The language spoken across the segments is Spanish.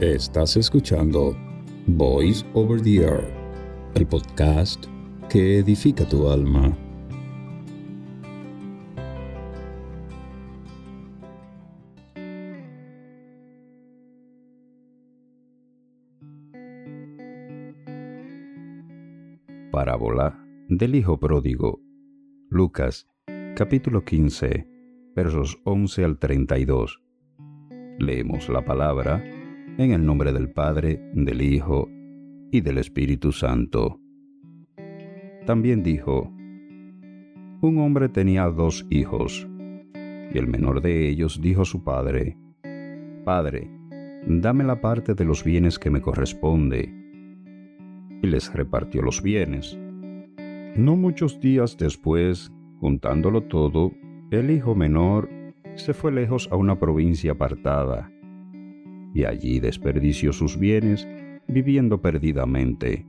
Estás escuchando Voice Over the Air, el podcast que edifica tu alma. Parábola del Hijo Pródigo. Lucas, capítulo 15, versos 11 al 32. Leemos la palabra en el nombre del Padre, del Hijo y del Espíritu Santo. También dijo, un hombre tenía dos hijos, y el menor de ellos dijo a su padre, Padre, dame la parte de los bienes que me corresponde. Y les repartió los bienes. No muchos días después, juntándolo todo, el hijo menor se fue lejos a una provincia apartada y allí desperdició sus bienes viviendo perdidamente.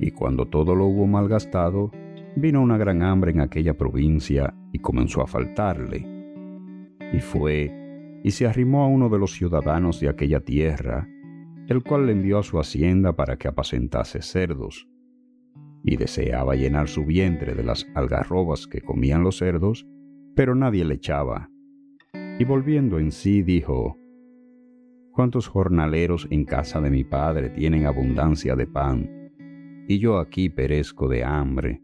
Y cuando todo lo hubo malgastado, vino una gran hambre en aquella provincia y comenzó a faltarle. Y fue y se arrimó a uno de los ciudadanos de aquella tierra, el cual le envió a su hacienda para que apacentase cerdos. Y deseaba llenar su vientre de las algarrobas que comían los cerdos, pero nadie le echaba. Y volviendo en sí dijo, ¿Cuántos jornaleros en casa de mi padre tienen abundancia de pan? Y yo aquí perezco de hambre.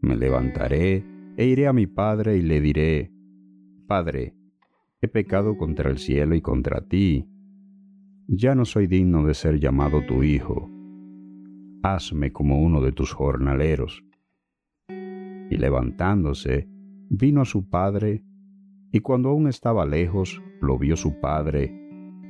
Me levantaré e iré a mi padre y le diré, Padre, he pecado contra el cielo y contra ti. Ya no soy digno de ser llamado tu hijo. Hazme como uno de tus jornaleros. Y levantándose, vino a su padre, y cuando aún estaba lejos, lo vio su padre,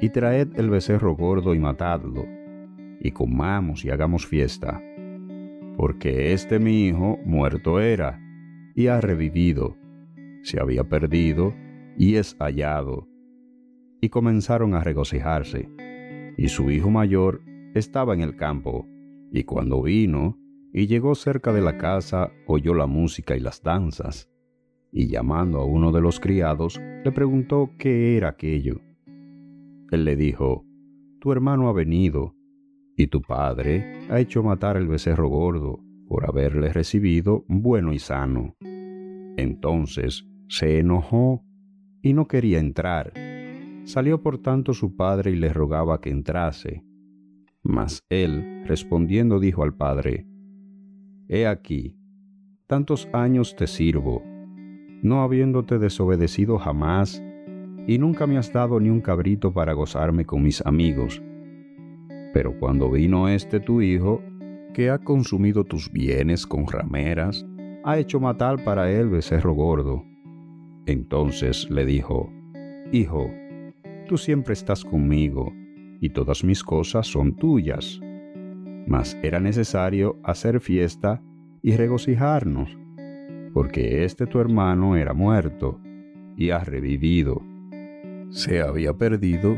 y traed el becerro gordo y matadlo, y comamos y hagamos fiesta, porque este mi hijo muerto era, y ha revivido, se había perdido, y es hallado. Y comenzaron a regocijarse, y su hijo mayor estaba en el campo, y cuando vino, y llegó cerca de la casa, oyó la música y las danzas, y llamando a uno de los criados, le preguntó qué era aquello. Él le dijo, Tu hermano ha venido, y tu padre ha hecho matar el becerro gordo por haberle recibido bueno y sano. Entonces se enojó y no quería entrar. Salió por tanto su padre y le rogaba que entrase. Mas él, respondiendo, dijo al padre, He aquí, tantos años te sirvo, no habiéndote desobedecido jamás, y nunca me has dado ni un cabrito para gozarme con mis amigos. Pero cuando vino este tu hijo, que ha consumido tus bienes con rameras, ha hecho matar para él becerro gordo. Entonces le dijo, Hijo, tú siempre estás conmigo, y todas mis cosas son tuyas. Mas era necesario hacer fiesta y regocijarnos, porque este tu hermano era muerto y ha revivido se había perdido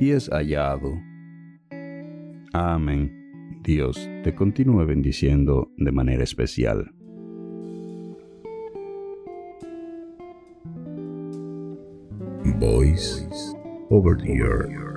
y es hallado. Amén. Dios te continúe bendiciendo de manera especial. Voice over the earth.